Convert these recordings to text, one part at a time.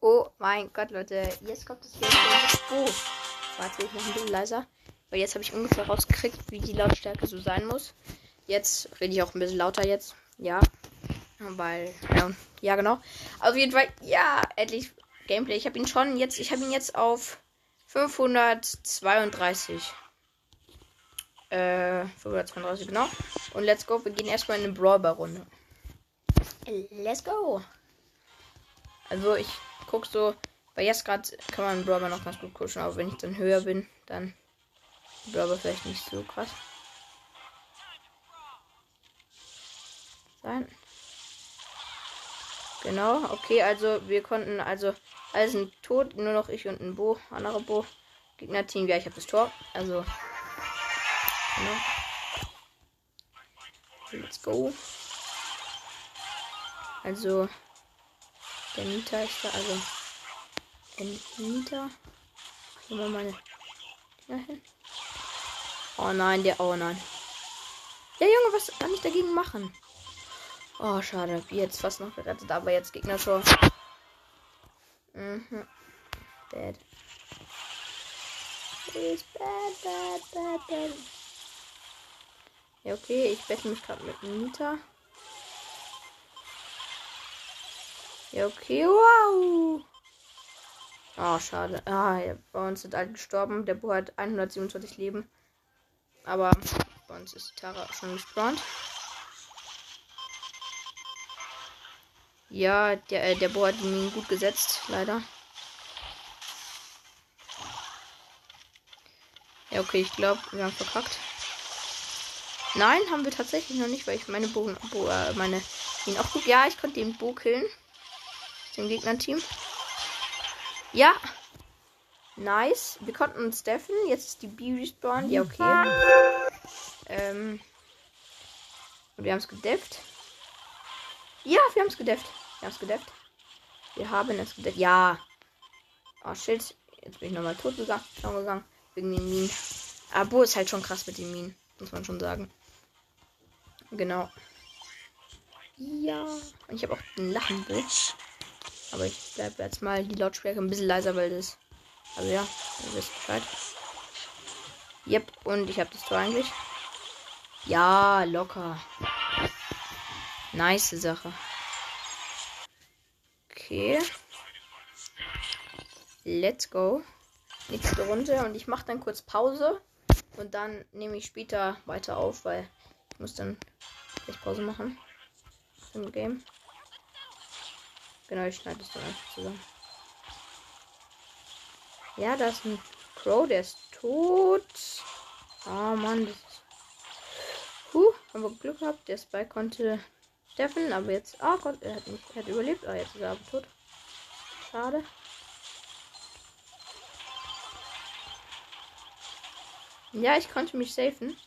Oh mein Gott, Leute. Jetzt kommt das Game Oh. Warte, ich noch ein bisschen leiser. Weil jetzt habe ich ungefähr rausgekriegt, wie die Lautstärke so sein muss. Jetzt rede ich auch ein bisschen lauter jetzt. Ja. Weil, ja, ja genau. Auf jeden Fall, ja, endlich Gameplay. Ich habe ihn schon jetzt, ich habe ihn jetzt auf 532. Äh, 532, genau. Und let's go. Wir gehen erstmal in eine Brawler-Runde. Let's go. Also ich guck so, weil jetzt gerade kann man Brawler noch ganz gut kuschen, aber wenn ich dann höher bin, dann Brawler vielleicht nicht so krass. Sein. Genau, okay, also wir konnten, also alle sind tot, nur noch ich und ein Bo, andere Bo. Gegner-Team, ja, ich habe das Tor, also. Genau. Let's go. Also, der Mieter ist da, also. Der Mieter. Nehmen wir meine. Oh nein, der, oh nein. Ja, Junge, was kann ich dagegen machen? Oh, schade. Jetzt fast noch gerettet, aber jetzt Gegner schon. Mhm. Bad. Is bad, bad, bad, bad. Ja, okay, ich wette mich gerade mit Nita. Ja, okay, wow. Oh, schade. Ah, ja, bei uns sind alle gestorben. Der Bo hat 127 Leben. Aber bei uns ist die Tara schon gespawnt. Ja, der, äh, der Bo hat ihn gut gesetzt, leider. Ja, okay, ich glaube, wir haben verkackt. Nein, haben wir tatsächlich noch nicht, weil ich meine Bogen, Bo, äh, meine ihn auch gut. Ja, ich konnte den Bo killen. Dem Gegnerteam. Ja. Nice. Wir konnten uns deffen. Jetzt ist die B respawn. Ja, okay. Ähm. Und wir haben es gedefft. Ja, wir haben es gedefft. Wir haben es gedefft. Wir haben es gedefft. Ja. Oh shit. Jetzt bin ich nochmal tot gegangen. gegangen. Wegen den Minen. Aber ist halt schon krass mit den Minen. Muss man schon sagen. Genau. Ja. Und ich habe auch ein Lachenbild. Aber ich bleibe jetzt mal die Lautstärke ein bisschen leiser, weil das. Also ja, ihr wisst Bescheid. Yep, und ich habe das Tor eigentlich. Ja, locker. Nice Sache. Okay. Let's go. Nächste Runde und ich mache dann kurz Pause und dann nehme ich später weiter auf, weil ich muss dann echt Pause machen im Game. Genau, ich schneide es dann einfach zusammen. Ja, da ist ein Crow, der ist tot. Oh Mann, das ist. Puh, haben wir Glück gehabt. Der Spike konnte Steffen, aber jetzt. Oh Gott, er hat nicht. Er hat überlebt. Ah, oh, jetzt ist er aber tot. Schade. Ja, ich konnte mich safen.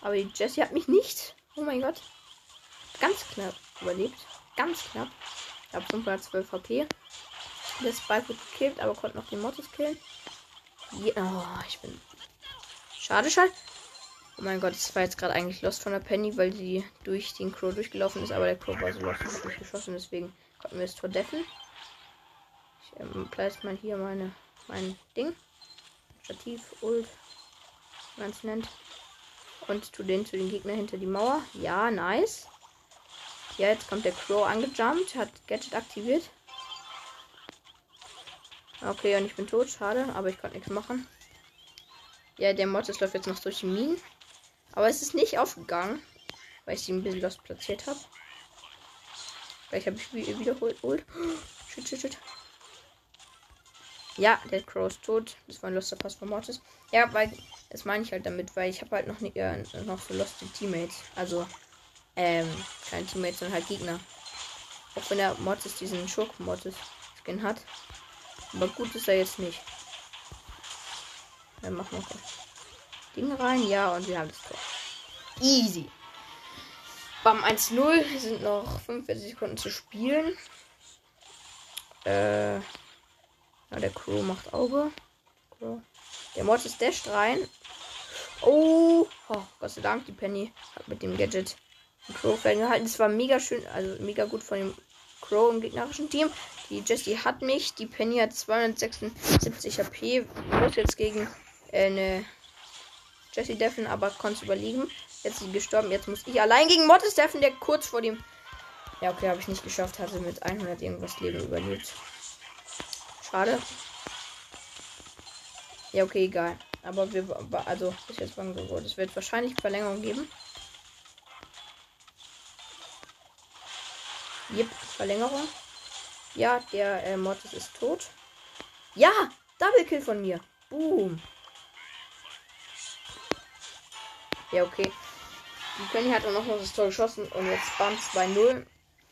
Aber die Jessie hat mich nicht. Oh mein Gott. Ganz knapp überlebt. Ganz knapp. Habe 512 HP. Der Spike wird gekillt, aber konnte noch die Mortis killen. Ja, oh, ich bin. Schade, schade. Oh mein Gott, das war jetzt gerade eigentlich Lost von der Penny, weil sie durch den Crow durchgelaufen ist, aber der Crow war so lost und durchgeschossen, deswegen konnten wir es verdeffen. Ich ähm, place mal hier meine, mein Ding. Stativ, Ult, man es nennt. Und tu den zu den Gegnern hinter die Mauer. Ja, nice. Ja, jetzt kommt der Crow angejumpt, hat Gadget aktiviert. Okay, und ich bin tot, schade, aber ich konnte nichts machen. Ja, der Mortis läuft jetzt noch durch die Minen. Aber es ist nicht aufgegangen, weil ich sie ein bisschen lost platziert habe. Vielleicht habe ich wiederholt. Oh, shit, shit, shit. Ja, der Crow ist tot. Das war ein loster Pass von Mortis. Ja, weil, das meine ich halt damit, weil ich habe halt noch, nicht, äh, noch so loste Teammates. Also, ähm, keine Teammates, sondern halt Gegner. Auch wenn der Mortis diesen Schurken-Mortis-Skin hat. Aber gut ist er jetzt nicht. Dann machen wir Ding rein. Ja, und wir haben das Tor. Easy. Beim 1-0 sind noch 45 Sekunden zu spielen. Äh, ja, der Crew macht Auge. Der Mortis dasht rein. Oh, oh, Gott sei Dank, die Penny hat mit dem Gadget Crow ferngehalten. Es war mega schön, also mega gut von dem Crow im gegnerischen Team. Die Jessie hat mich. Die Penny hat 276 HP. Muss jetzt gegen äh, eine Jessie deffen, aber konnte überlegen. Jetzt ist sie gestorben. Jetzt muss ich allein gegen Mortis deffen, der kurz vor dem. Ja, okay, habe ich nicht geschafft. Hatte mit 100 irgendwas Leben überlebt. Schade. Ja, okay, egal. Aber wir. Also, ist jetzt wann geworden. Es wird wahrscheinlich Verlängerung geben. Yep, Verlängerung. Ja, der äh, Mortis ist tot. Ja, Double Kill von mir. Boom. Ja, okay. Die Penny hat auch noch das Tor geschossen und jetzt Bam 2-0.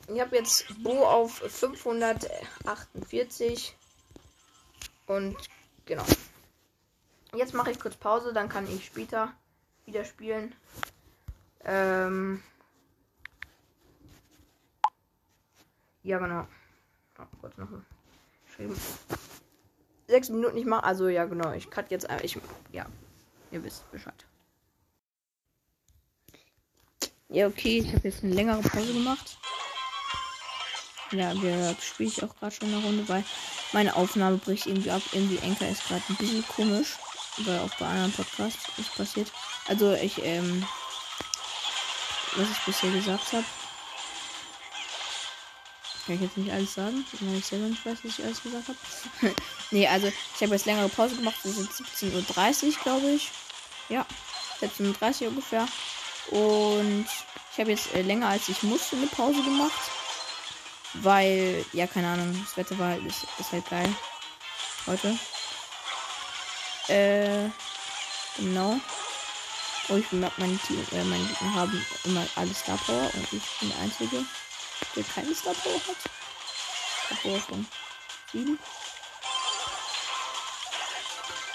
Ich habe jetzt Bo auf 548. Und genau. Jetzt mache ich kurz Pause, dann kann ich später wieder spielen. Ähm ja, genau. Oh, kurz noch geschrieben. Sechs Minuten nicht machen. Also ja, genau. Ich cut jetzt. Ich, ja, ihr wisst Bescheid. Ja, okay. Ich habe jetzt eine längere Pause gemacht. Ja, wir spiele ich auch gerade schon eine Runde, weil meine Aufnahme bricht irgendwie ab. Irgendwie Enker ist gerade ein bisschen komisch. Weil auch bei anderen Podcasts ist passiert. Also ich, ähm, was ich bisher gesagt habe. Kann ich jetzt nicht alles sagen, weil ich selber nicht weiß, was ich alles gesagt habe. nee, also ich habe jetzt längere Pause gemacht. Es ist 17.30 Uhr, glaube ich. Ja, 17.30 Uhr ungefähr. Und ich habe jetzt äh, länger als ich musste eine Pause gemacht. Weil, ja, keine Ahnung, das Wetter war halt, ist, ist halt geil. Heute. Äh, genau. Oh, ich bemerke, meine Team, äh, meine Gegner haben immer alle Star Power und ich bin der Einzige, der keine Star Power hat. Star Power von 7.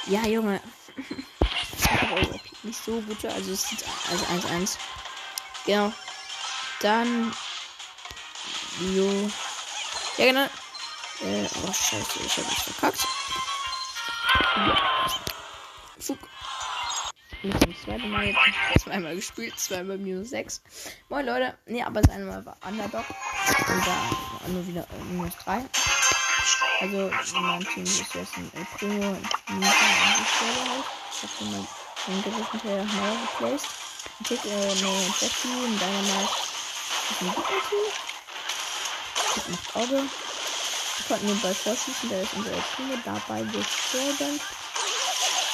Ja, Junge. nicht so gut, also es sieht also 1-1. Genau. Dann. Jo. Ja, genau. Äh, oh, scheiße, ich habe mich verkackt. Fug. Ich zweite Mal jetzt zweimal gespielt, zweimal minus 6. Moin Leute. Nee, aber das eine Mal war Underdog. Und da nur wieder minus 3. Also mein Team ist jetzt ein El Primo und Mika und ich selber halt. Ich habe den mal den gewissen Teil neu geplaced. Ein Tick, äh, ne, Jackie, ein Dynamite. Ist ein Gegner-Team. Das macht Auge. Wir konnten den Ball vorschießen, der ist unser El Primo dabei gestorben.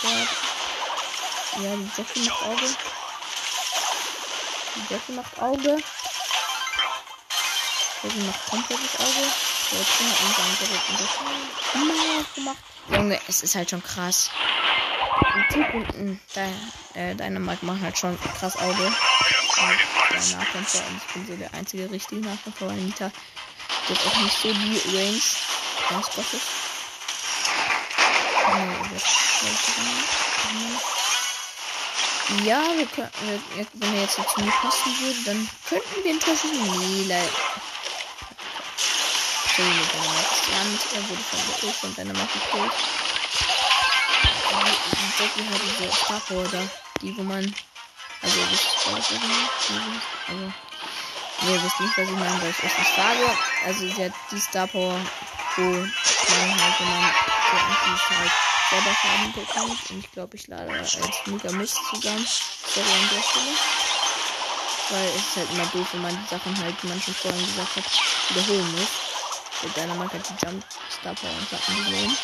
Ja, ja, die Jackie macht Auge. Die Jackie macht Auge. Jackie macht komplettes Auge. Der Jackie hat unseren geritten Jackie gemacht. Junge, es ist halt schon krass. Ein Tick und ein äh, Dynamite machen halt schon krass Auge. Und der Nachkämpfer, und ich bin so der einzige richtige Nachkämpfer, weil Nita jetzt auch nicht so die Range eines Bosses. Ja, wir können, wenn er jetzt zu mir passen würde, dann könnten wir ihn treffen. Nee, leider. Seiner Land, er wurde von der Hilfe und Macht gekillt. Die Jackie hat diese da, die, wo man, also, ihr wisst, was ich meine? Also, ihr wisst nicht, was ich meine, weil ich es nicht sage. Also, sie hat die Star Power, wo man halt, wenn man so anschließt, halt selber Schaden bekommt. Und ich glaube, ich lade als Mega Mist zusammen. Sorry an der Stelle. Weil es ist halt immer doof, wenn man die Sachen halt, die man schon vorhin gesagt hat, wiederholen muss. Mit deiner Marke hat die Jump Star Power und Platten gesehen.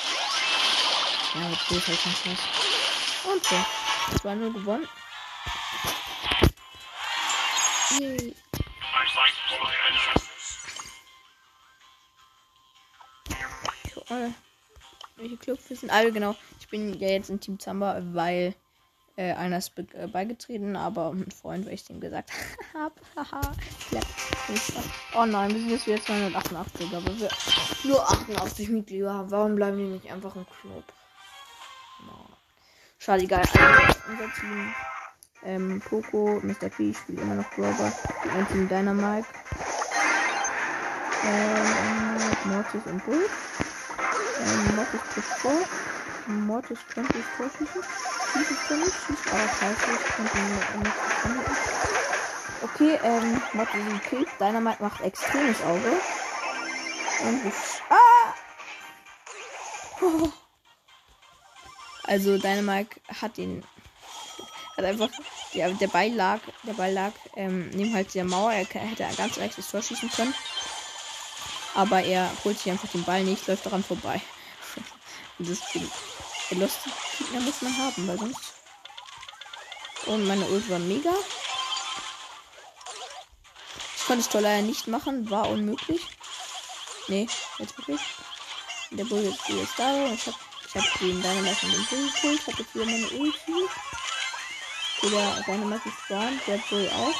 Ja, mit Bild halt schon krass. Und so. 2-0 gewonnen. Yay. Toll. Welche Clubs sind alle genau. Ich bin ja jetzt in Team Zamba, weil äh, einer ist äh, beigetreten, aber ein Freund, weil ich dem gesagt habe. Oh nein, wir sind jetzt wieder 288, aber wir nur 88 Mitglieder haben. Warum bleiben die nicht einfach im Club? Schade, egal. Also, unser Team. Ähm, Poco, Mr. P spielt immer noch Grover. Ein Team Dynamite. Ähm, Mortis und Bull. Ähm, Mortis plus 4. Mortis könnte ich vorschießen. Schießt es nicht, schießt aber scheiße. Ich könnte ihn nicht anhalten. Okay, ähm, Mortis ist gekillt. Dynamite macht extremes Auge. Und ich. Ah! Also Dynamite hat den hat einfach der, der Ball lag, der Ball lag ähm, neben halt der Mauer. Er hätte ganz leicht das Tor schießen können. Aber er holt sich einfach den Ball nicht, läuft daran vorbei. Und das der Lost Gegner muss man haben, weil sonst. Und meine Ult war mega. Ich konnte es Tor leider nicht machen, war unmöglich. Nee, jetzt wirklich. Der Bull ist jetzt da. Ich hab, ich hab den Dynamite von dem Bull geholt. Hab jetzt wieder meine Ulti. Oder Dynamite gespawnt. Der Bull auch.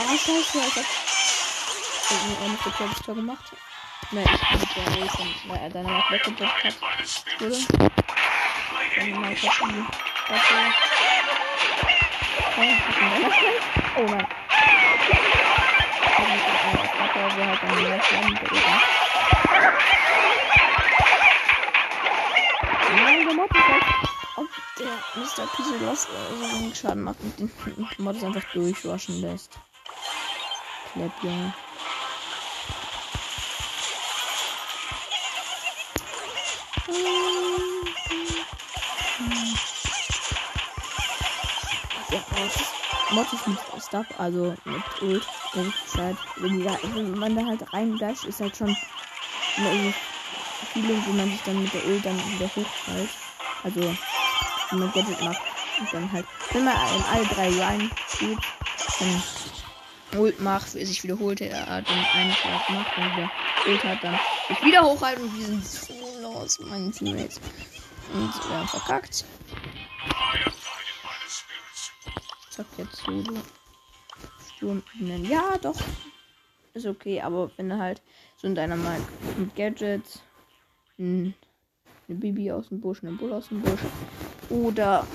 Ah, scheiße. Ich hab. Ich hab nicht das Tor gemacht. Nein, ich bin der Race und weil er Dynamite weggedrückt hat. Wurde. Dynamite hat die Waffe. Oh nein aber wir halt dann mehr Flammen bekommen. Nein, der Mod ist halt, ob der Mr. Was äh, so wenig Schaden macht und den Mod einfach durchwaschen lässt. Klepp, Junge. Ja, Mod ist mit Stuff, also mit Ult ist halt, wenn, die da, wenn man da halt reindasht, ist halt schon eine Feeling, wo man sich dann mit der Ult dann wieder hochhält. Also, wenn man Gadget macht und dann halt, wenn man in alle drei rein spielt, dann Ult macht, sich wiederholt, er hat den einen Schlag gemacht, dann wieder Ult hat, dann sich wieder hochhalten und wir sind so los, meine Teammates. Und wir haben verkackt. Zack, jetzt Solo. Sturm ihnen. Ja, doch. Ist okay, aber wenn er halt so in deiner Mike mit Gadgets, ein, eine Bibi aus dem Busch, eine Bull aus dem Busch oder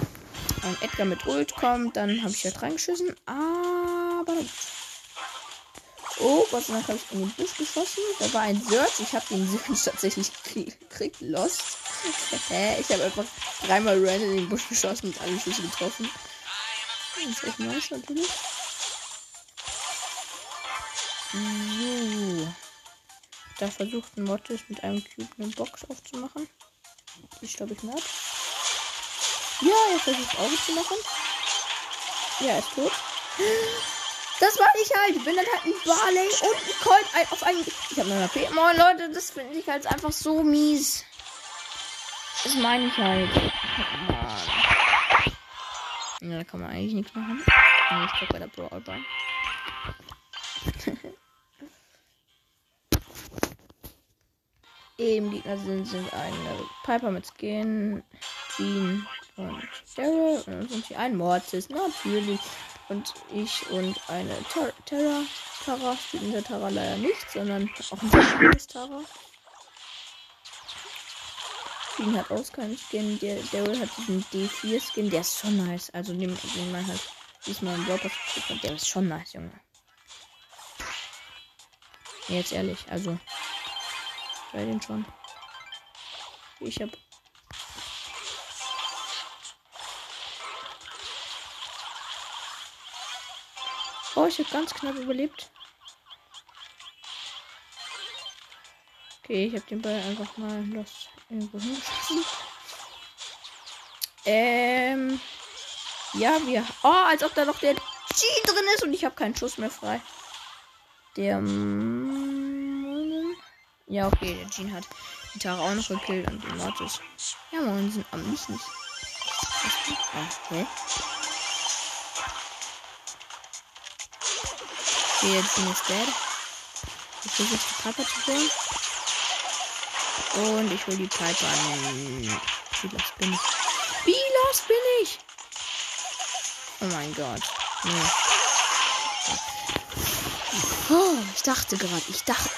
ein Edgar mit Ult kommt, dann habe ich halt reingeschissen. Aber. Oh, Gott sei habe ich in den Busch geschossen. Da war ein Search. Ich habe den Search tatsächlich gekriegt. Lost. ich habe einfach dreimal random in den Busch geschossen und alle Schüsse getroffen. Das ist echt nice natürlich. So. Da versucht ein Mortis mit einem Cube eine Box aufzumachen. Ich glaube ich nicht. Ja, er versucht Auge zu machen. Ja, er ist tot. Das war ich halt. Ich bin dann halt ein Barley und ein Colt auf einen. Ich habe eine HP. Moin Leute, das finde ich halt einfach so mies. Das meine ich halt. Ja, da kann man eigentlich nichts machen. Nee, ich guck bei der Brawl Ball. Im Gegner sind, sind eine Piper mit Skin, Jean und Daryl. Und dann sind hier ein Mortis, natürlich. Und ich und eine Ter Terra. Tara spielt der Tara leider nicht, sondern auch ein anderes Tara. Jean hat auch keinen Skin. Der Daryl hat diesen D4 Skin, der ist schon nice. Also den man halt diesmal im Block hat, der ist schon nice, Junge. Jetzt ehrlich, also bei den schon. Ich hab. Oh, ich hab ganz knapp überlebt. Okay, ich hab den Ball einfach mal los irgendwo hingeschossen. Ähm. Ja, wir. Oh, als ob da noch der G drin ist und ich habe keinen Schuss mehr frei. Der. Ja, okay, der Jean hat die Tara auch noch gekillt und den Mortis. Ja, morgen sind am nicht. Okay. Okay, der Jean ist dead. Ich versuche die Piper zu holen. Und ich hole die Piper an. Wie lost bin ich? Wie lost bin ich? Oh mein Gott. Nee. Oh, ich dachte gerade, ich dachte.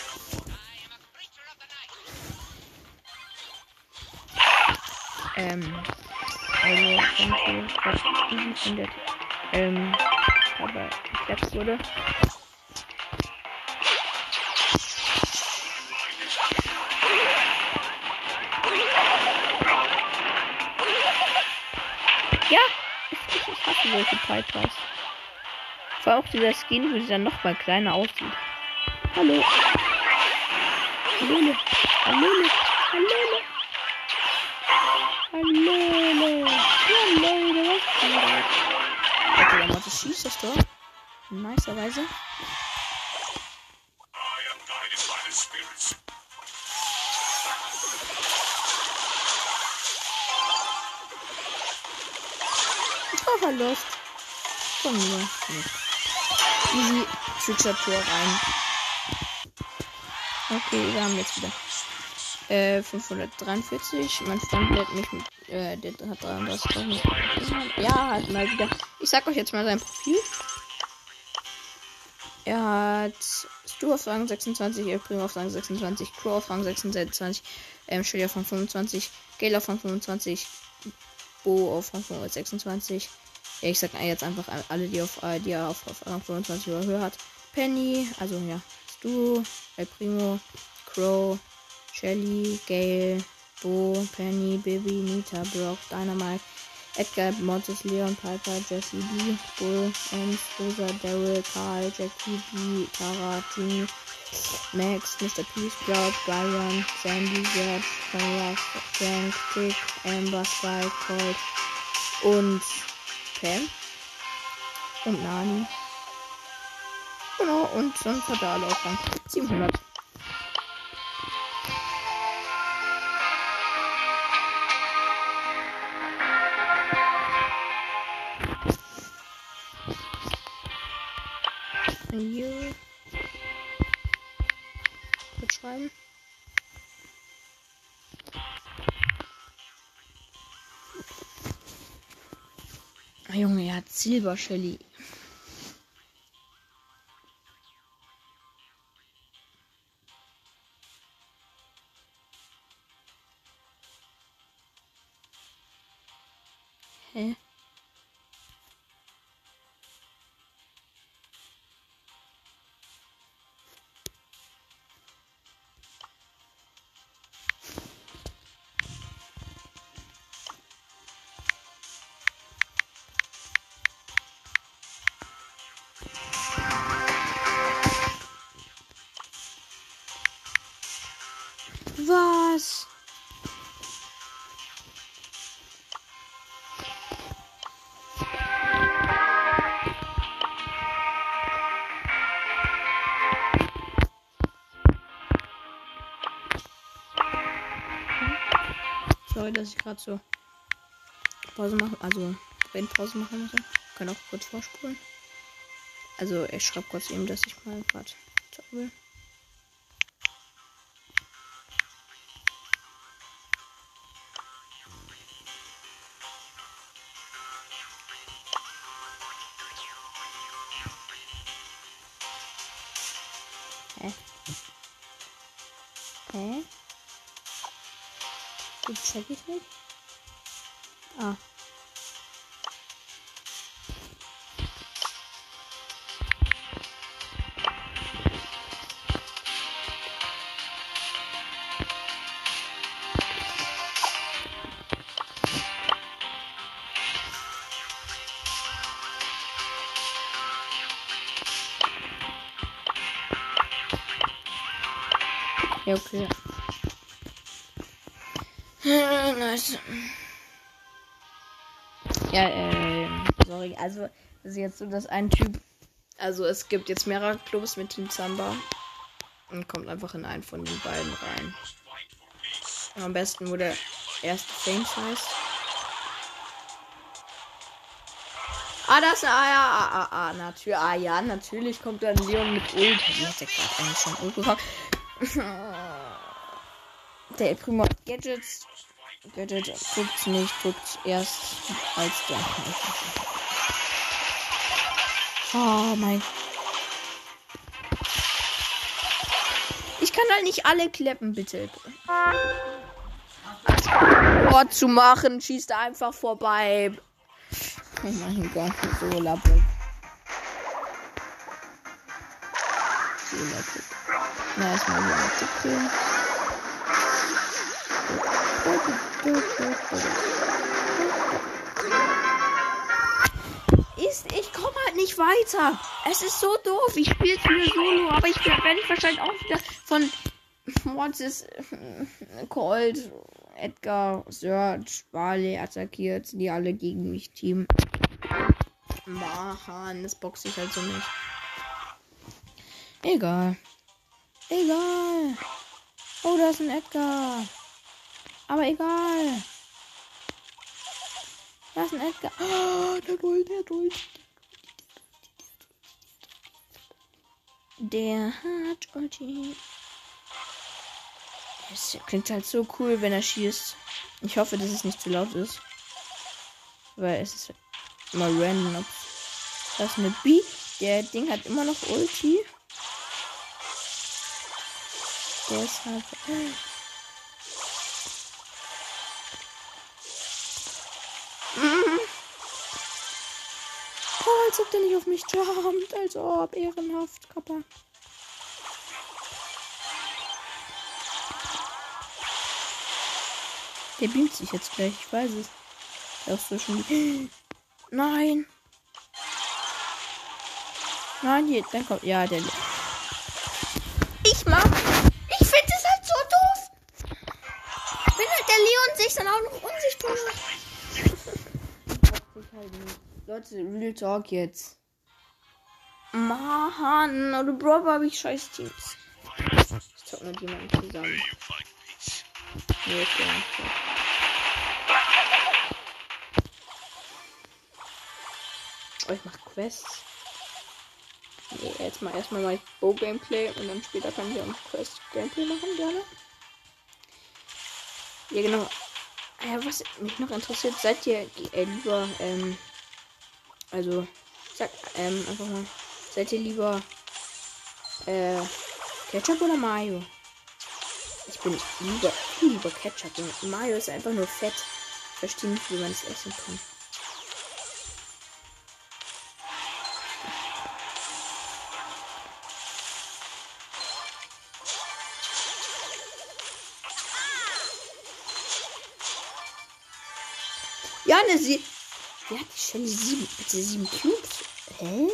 Ähm, also, wenn ich was easy findet, ähm, aber gesetzt wurde. Solche Pipers. Vor allem auch dieser Skin, wo sie dann noch mal kleiner aussieht. Hallo. Hallo. Hallöle. Hallöle. Hallöle. Hallöle. Okay, der Mod schießt das Tor. Nicerweise. Verlust. Von mir. Easy. Trickshot Tor rein. Okay, wir haben jetzt wieder äh, 543. Mein Freund lädt mich mit. Äh, der hat 33. Ja, hat mal wieder. Ich sag euch jetzt mal sein Profil. Er hat Stu auf Rang 26, El Primo auf Rang 26, Crow auf Rang 26, ähm, auf Rang 25, Gale auf Rang 25, Bo auf Rang 26, ja, ich sag jetzt einfach alle, die auf, äh, die auf, auf 25 oder höher. Penny, also ja, Stu, El Primo, Crow, Shelly, Gale, Bo, Penny, Bibi, Nita, Brock, Dynamite, Edgar, Mortis, Leon, Piper, Jesse, B, Bull, Ems, Rosa, Daryl, Karl, Jackie, B, Tara, Timmy, Max, Mr. Peace, Sprout, Brian, Sandy, Zed, Conrad, Frank, Tick, Amber, Sky, Colt und Pam. Und Nani. Genau, und sonst hat er alle Rang 700. Junge, Sorry, dass ich gerade so Pause mache, also Pause machen muss. Kann auch kurz vorspulen. Also ich schreibe kurz eben, dass ich mal gerade will. Check ich nicht. Ah. Ja, okay. Ja, äh, sorry. Also, das ist jetzt so, dass ein Typ. Also, es gibt jetzt mehrere Clubs mit Team Zamba. Und kommt einfach in einen von den beiden rein. Am besten, wo der erste Thanks heißt. Ah, das ist. Ah, ja, ah, ah, ah, natürlich. Ah, ja, natürlich kommt dann Leon mit Ult. Hat der gerade eigentlich schon Ult bekommen? der Primo Gadgets Gadget drückt nicht, drückt erst als der. Oh mein. Ich kann halt nicht alle kleppen, bitte. Ort zu machen, schießt einfach vorbei. Oh mein Gott, so lappig. So lappig. Na, erstmal hier aktivieren. Ist, ich komme halt nicht weiter. Es ist so doof. Ich spiele nur Solo, aber ich werde wahrscheinlich auch wieder von Mortis, Colt, Edgar, Search, Barley attackiert, die alle gegen mich teamen. Mann, das boxe ich halt so nicht. Egal. Egal. Oh, da ist ein Edgar. Aber egal. Da ist ein Edgar. Oh, der Duld, der Duld. Der hat Ulti. Es klingt halt so cool, wenn er schießt. Ich hoffe, dass es nicht zu laut ist. Weil es ist immer random. Das ist eine B. Der Ding hat immer noch Ulti. Deshalb. Als ob der nicht auf mich jumpt. Als ob. Ehrenhaft, Kappa. Der beamt sich jetzt gleich. Ich weiß es. Der ist so schon. Nein. Nein, hier, dann kommt. Ja, der. Ich mag. Ich finde es halt so doof. Wenn halt der Leon sich dann auch noch unsichtbar macht. Leute, Real Talk jetzt. Mann, oder Bro, habe ich scheiß Teams. Ich zock mit jemandem zusammen. Nee, okay. Oh, ich mach Quests. Nee, jetzt mal erstmal mal Bow Gameplay und dann später kann ich auch Quest Gameplay machen, gerne. Ja, genau. Ja, was mich noch interessiert, seid ihr äh, lieber, ähm, also, sag, ähm, einfach mal, seid ihr lieber, äh, Ketchup oder Mayo? Ich bin lieber, lieber Ketchup. Mayo ist einfach nur fett. Ich verstehe nicht, wie man es essen kann. Ja, ne, Shelly sieben? Sie sieben Cubes? Hä?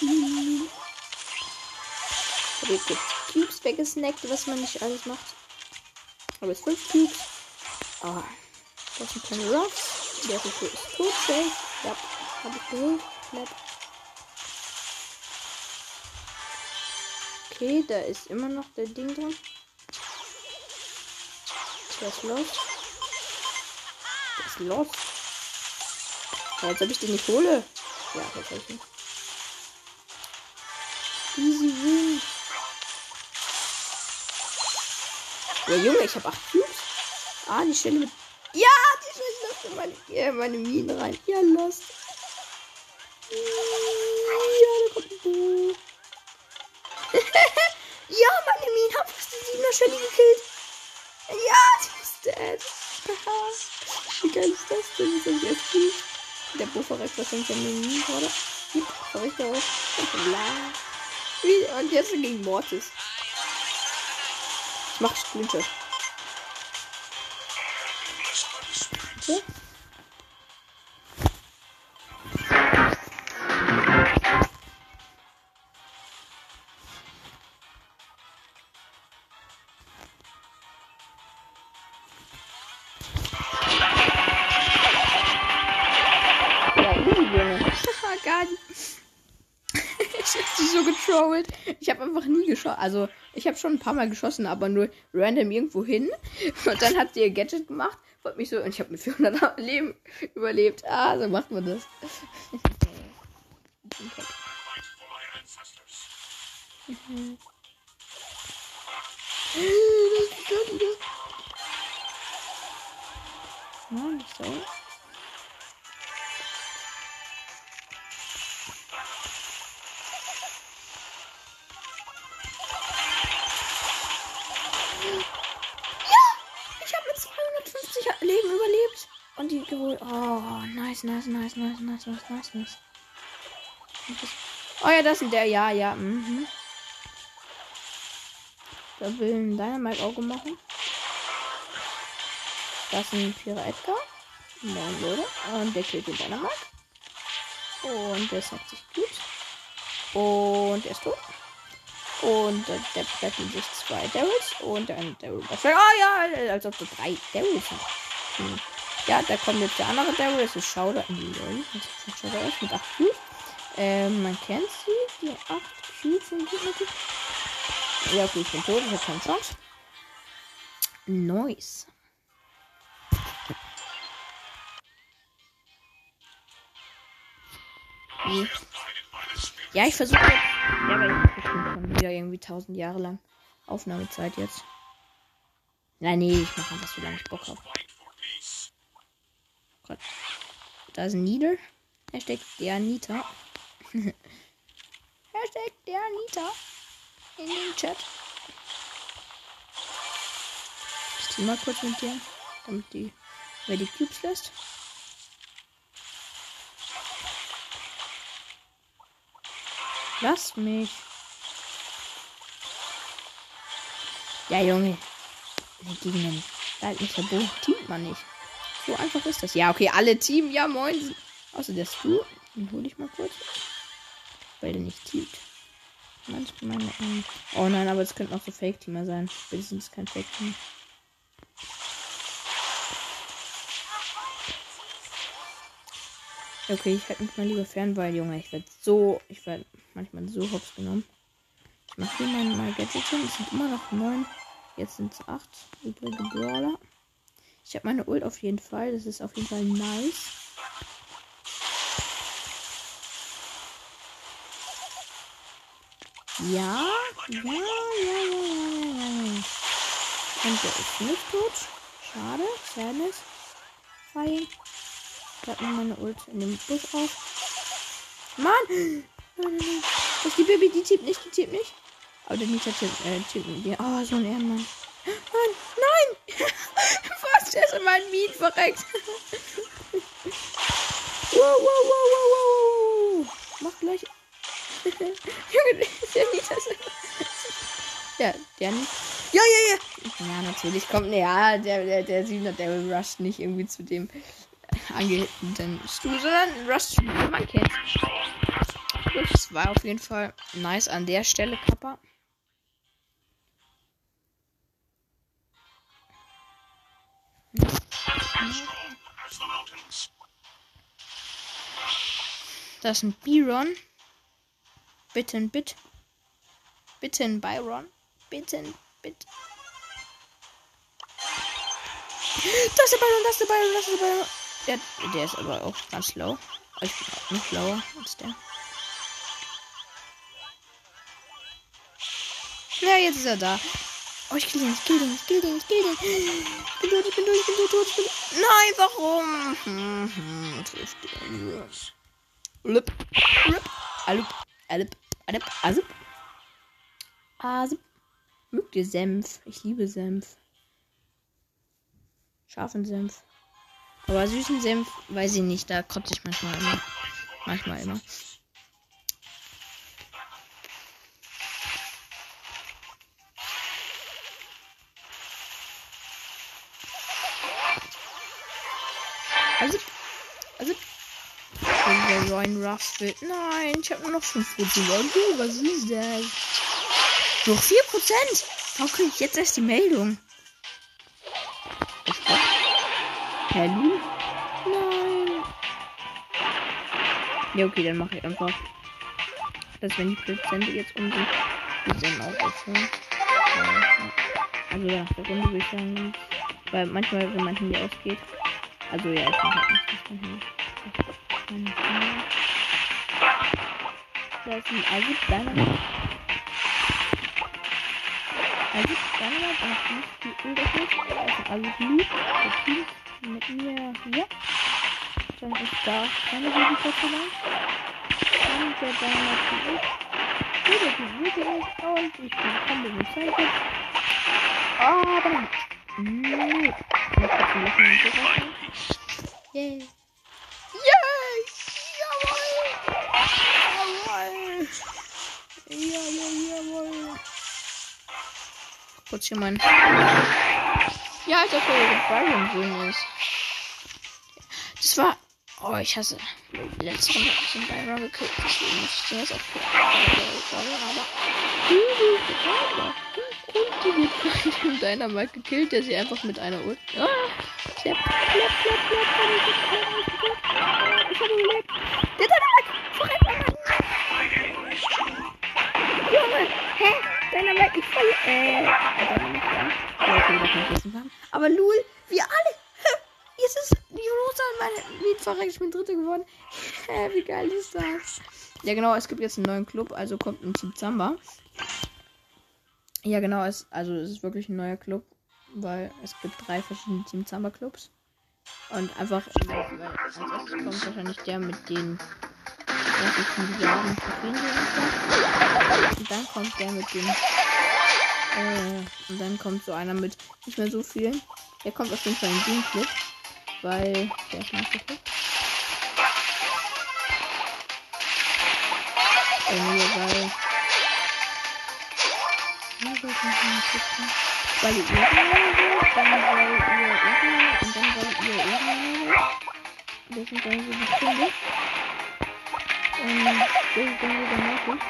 Hm. Jetzt gibt's Cubes weggesnackt, was man nicht alles macht. Aber es fünf Cubes. Ah. Das sind keine Rocks. Der ist tot, safe. Ja, hab ich geholt. Nett. Okay, da ist immer noch der Ding drin. Der ist los. Der ist los. Ja, als ob ich den nicht hole. Ja, tatsächlich. Easy win. Ja, Junge, ich habe 8 Cubes. Ah, die Stelle mit. Ja, die Stelle in meine, ja, meine Minen rein. Ja, lost. Ja, da kommt ein Bo. ja, meine Minen haben fast die 7er Stelle gekillt. Ja, die ist dead. Wie geil ist das denn? Das ist gut. Der Buffer reicht wahrscheinlich an den Mini-Border. Gib, verricht er aus. Und jetzt gegen Mortis. Ich mach Splinter. Okay. Ich habe einfach nie geschossen. Also, ich habe schon ein paar Mal geschossen, aber nur random irgendwo hin. Und dann hat sie ihr Gadget gemacht. Wollte mich so. Und ich habe mit 400 Leben überlebt. Ah, so macht man das. Mhm. Nein, nicht so. Und die geholt. Oh, nice, nice, nice, nice, nice, nice, nice, nice. Oh ja, das ist der. Ja, ja. Mhm. Da will ein Dynamite-Auge machen. Das ein Vierer Edgar. Moin, Leute. Und der killt den Dynamite. Und der sagt sich gut. Und er ist tot. Und äh, der treffen sich zwei Daryls und ein Daryl. Oh ja, als ob so drei Daryls sind. Hm. Ja, da kommt jetzt der andere Daryl. Das ist Showdown. Lol, das ist Showdown mit 8 Cubes. Ähm, man kennt sie. Die 8 Cubes sind gut mit Ja, okay, ich bin tot. Ich habe keine Chance. Nice. Ja, ich versuche jetzt. Ja, weil ich bestimmt schon wieder irgendwie tausend Jahre lang Aufnahmezeit jetzt. Nein, nee, ich mache einfach so lange ich Bock habe. Gott. Da ist ein Nieder. Hashtag der Nita. Hashtag der Nita. In den Chat. Ich zieh mal kurz mit dir. Damit die. Wer die Cubes lässt. Lass mich. Ja, Junge. Gegen den alten Tabo teamt man nicht. So einfach ist das. Ja, okay, alle Team. Ja, moin. Außer der Stu. Den hole ich mal kurz. Weil der nicht teamt. Ähm oh nein, aber es könnten auch so Fake-Teamer sein. Es kein Fake-Team. Okay, ich halte mich mal lieber fern, weil, Junge, ich werde so, ich werde manchmal so hops genommen. Ich mache hier mal Gadget hin. Es sind immer noch neun. Jetzt sind es acht übrige Brawler. Ich habe meine Ult auf jeden Fall. Das ist auf jeden Fall nice. Ja, ja, ja, ja, ja. Und der ist nicht tot. Schade. Sadness. Fein. Ich habe meine Ult in dem Busch auf. Mann! Das ist die Baby, die tippt nicht, die tippt nicht. Aber der Mieter tippt, äh, tippt mit dir. Oh, so ein Ehrenmann. Nein, nein! Fast ist in meinen Miet verreckt. wow, wow, wow, wow, wow. Mach gleich. Junge, der Mieter ist. Ja, der nicht. Ja, ja, ja. Ja, natürlich kommt. Ja, der, der, der 7er, der rusht nicht irgendwie zu dem angehitten Stuhl, sondern Rust, man kennt. Das war auf jeden Fall nice an der Stelle, Kappa. Das ist ein Byron. Bitte ein Bit. Bitte Byron. Bitte ein Bit. Das ist der Byron, das ist der Byron, das ist der Byron. Der, der ist aber auch ganz low. Ich bin auch noch lower als der. Ja, jetzt ist er da. Oh, ich kill den, ich kill den, ich kill den, ich kill den. Ich bin tot, ich bin tot, ich bin tot, tot, ich bin tot. Nein, warum? Hm, hm, den. Lüpp, lüpp, alup, alup, alup, asup. Asup. Mögt ihr Senf? Ich liebe Senf. Scharfen Senf. Aber süßen Senf, weiß ich nicht, da kotze ich manchmal immer. Manchmal immer. Also, also, der Ryan Ruff will. Nein, ich habe nur noch 5 Prozent. was ist das? Noch 4 Prozent. Warum kriege ich jetzt erst die Meldung? Hallo? Nein. Ja, okay, dann mache ich einfach. Dass wenn die Prozente jetzt um sind, die sind auch aufhören. Also ja, der Runde würde ich sagen. Weil manchmal, wenn mein Handy ausgeht. Also ja, ich mache halt nicht Handy. Da ist ein Also Dynamite. Also Dynamite, da ist nicht die Unterschied. Da ist ein Also Blue. Der Team mit mir hier. Dann ist da keine Babyköpfe lang. Und der Dynamite ist. Hier, der Typ ist und ich bekomme den Zeichen. Aber. Nee. Ich muss Yay. Yay! Jawohl! Jawohl! Ja, ja, jawohl! Kurz hier mein. Ja, ich dachte, der Byron drin ist. Das war. Oh, ich hasse. Letzte Runde habe ich den Dynamo gekillt, deswegen muss ich den jetzt auch. Aber. Und die wird von dem Dynamite gekillt, der sie einfach mit einer Ult. Ah, der klapp, klapp, klapp, klapp, Ich habe überlebt. Der Dynamite! Verrennt Junge! Hä? Dynamite, ich voll. Äh. Ich. Aber Lul, wir alle. Jetzt ist die Rosa in meine Mietfahrer. Ich bin Dritte geworden. Wie geil ist das? Ja, genau, es gibt jetzt einen neuen Club, also kommt ein Team Zamba. Ja, genau, es, also es ist wirklich ein neuer Club, weil es gibt drei verschiedene Team Zamba Clubs. Und einfach, weil als erstes kommt wahrscheinlich der mit den 30 Milliarden Trophäen. Und dann kommt der mit den. Äh, und dann kommt so einer mit nicht mehr so viel. Der kommt auf jeden Fall in den Club, weil der ist Master Club. Äh, nee, weil weil ihr Ehrenmänner seid, dann weil ihr Ehrenmänner und dann weil ihr Ehrenmänner. Das sind dann so die Gründe. Und das ist dann so der Markus.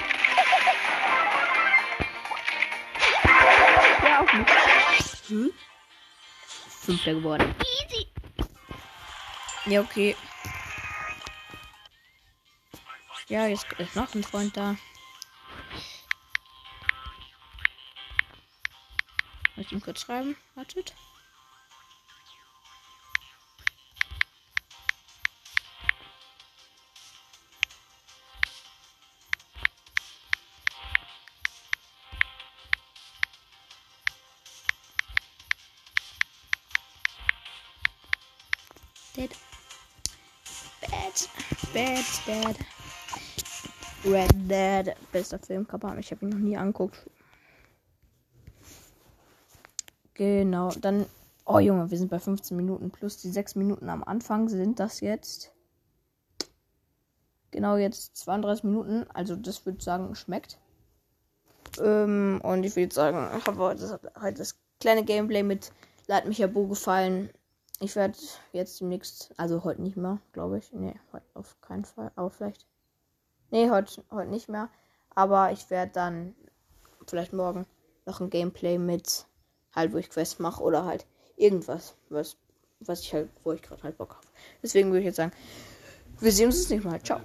Ja, auch nicht. Hm? Fünfter geworden. Easy. Ja, okay. Ja, jetzt ist noch ein Freund da. Ich ihm kurz schreiben? Wartet. Dead. Bad. Bad, bad. Red Dead. Bester Filmcover. Ich habe ihn noch nie angeguckt. Genau, dann. Oh Junge, wir sind bei 15 Minuten plus die 6 Minuten am Anfang sind das jetzt. Genau jetzt 32 Minuten. Also das würde ich sagen, schmeckt. Ähm, und ich würde sagen, ich habe heute, heute das kleine Gameplay mit Leit mich Bo gefallen. Ich werde jetzt demnächst, also heute nicht mehr, glaube ich. Nee, heute auf keinen Fall. Aber vielleicht. Nee, heute, heute nicht mehr. Aber ich werde dann vielleicht morgen noch ein Gameplay mit halt, wo ich Quests mache oder halt irgendwas, was, was ich halt, wo ich gerade halt Bock habe. Deswegen würde ich jetzt sagen, wir sehen uns das nächste Mal. Ciao.